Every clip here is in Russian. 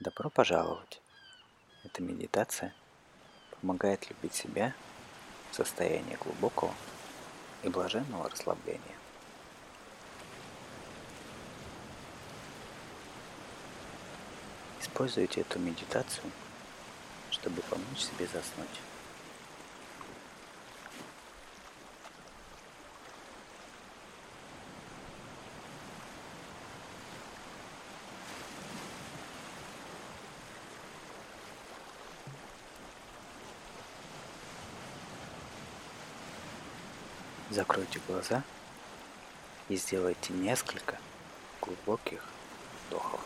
Добро пожаловать! Эта медитация помогает любить себя в состоянии глубокого и блаженного расслабления. Используйте эту медитацию, чтобы помочь себе заснуть. Закройте глаза и сделайте несколько глубоких вдохов.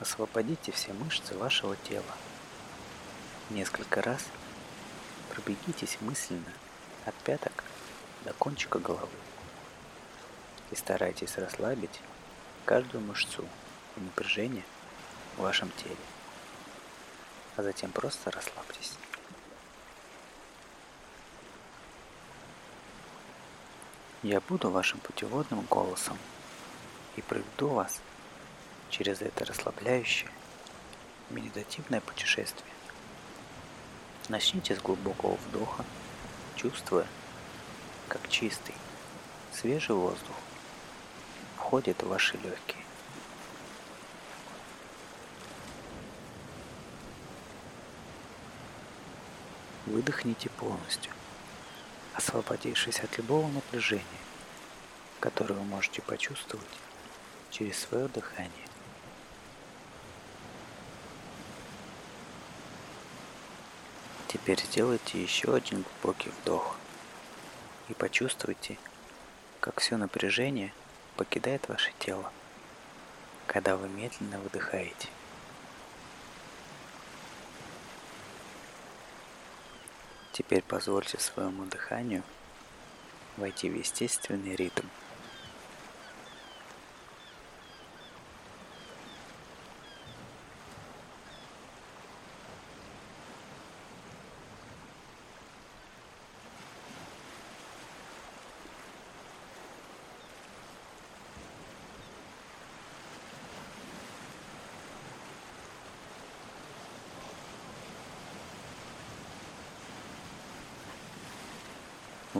Освободите все мышцы вашего тела. Несколько раз пробегитесь мысленно от пяток до кончика головы. И старайтесь расслабить каждую мышцу и напряжение в вашем теле а затем просто расслабьтесь. Я буду вашим путеводным голосом и проведу вас через это расслабляющее медитативное путешествие. Начните с глубокого вдоха, чувствуя, как чистый, свежий воздух входит в ваши легкие. Выдохните полностью, освободившись от любого напряжения, которое вы можете почувствовать через свое дыхание. Теперь сделайте еще один глубокий вдох и почувствуйте, как все напряжение покидает ваше тело, когда вы медленно выдыхаете. Теперь позвольте своему дыханию войти в естественный ритм –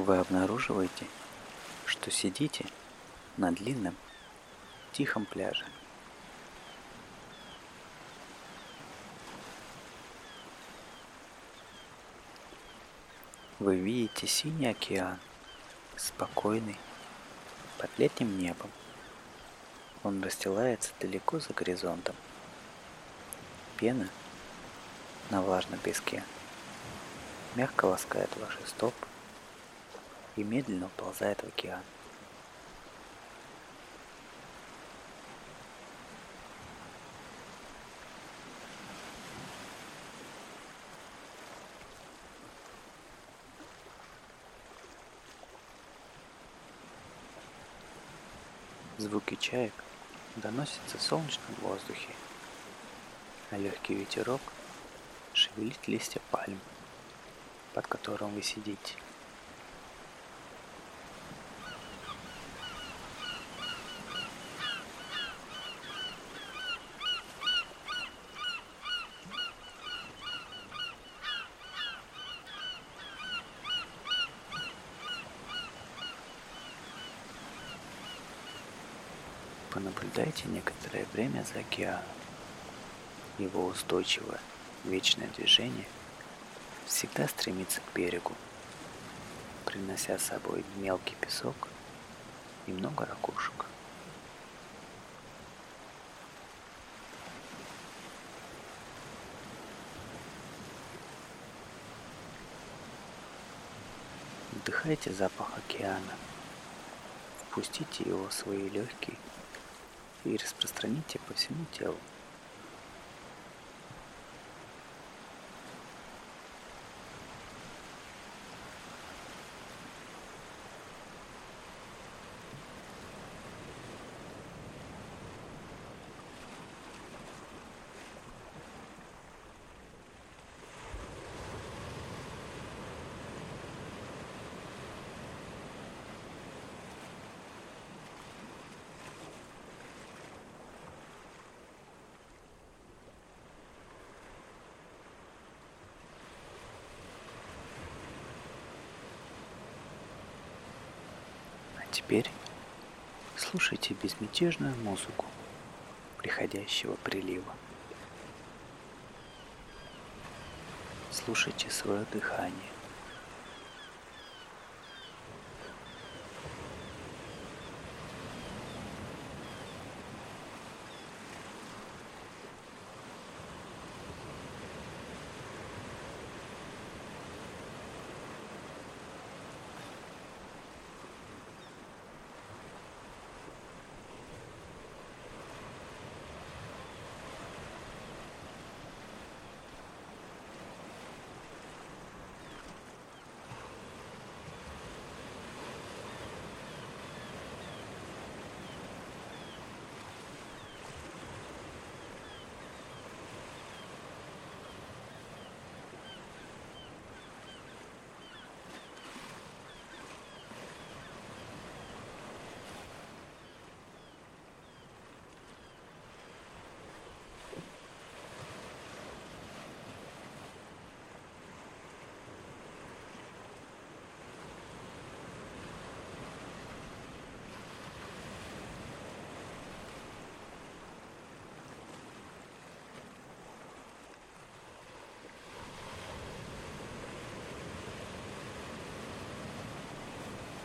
вы обнаруживаете, что сидите на длинном, тихом пляже. Вы видите синий океан, спокойный, под летним небом. Он расстилается далеко за горизонтом. Пена на влажном песке мягко ласкает ваши стопы, и медленно уползает в океан. Звуки чаек доносятся в солнечном воздухе, а легкий ветерок шевелит листья пальм, под которым вы сидите. Понаблюдайте некоторое время за океаном. Его устойчивое вечное движение всегда стремится к берегу, принося с собой мелкий песок и много ракушек. Вдыхайте запах океана, впустите его в свои легкие и распространите по всему телу. Теперь слушайте безмятежную музыку приходящего прилива. Слушайте свое дыхание.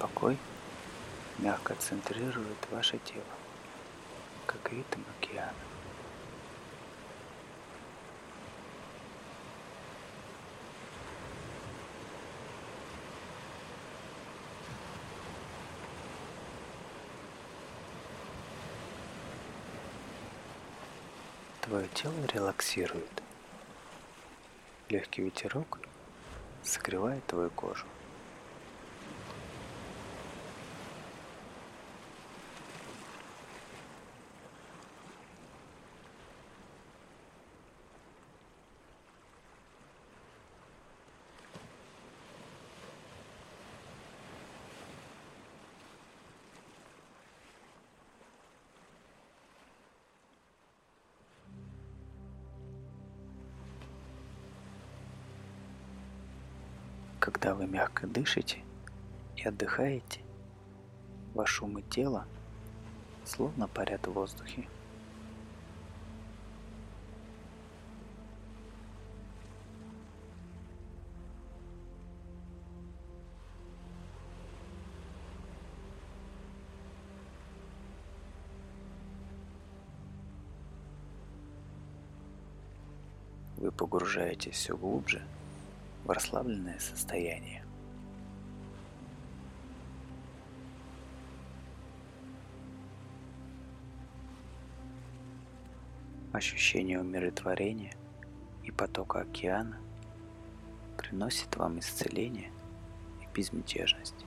Покой мягко центрирует ваше тело, как ритм океана. Твое тело релаксирует. Легкий ветерок согревает твою кожу. Когда вы мягко дышите и отдыхаете, ваш ум и тело словно парят в воздухе. Вы погружаетесь все глубже – в расслабленное состояние. Ощущение умиротворения и потока океана приносит вам исцеление и безмятежность.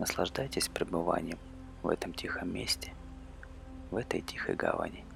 Наслаждайтесь пребыванием в этом тихом месте, в этой тихой гавани –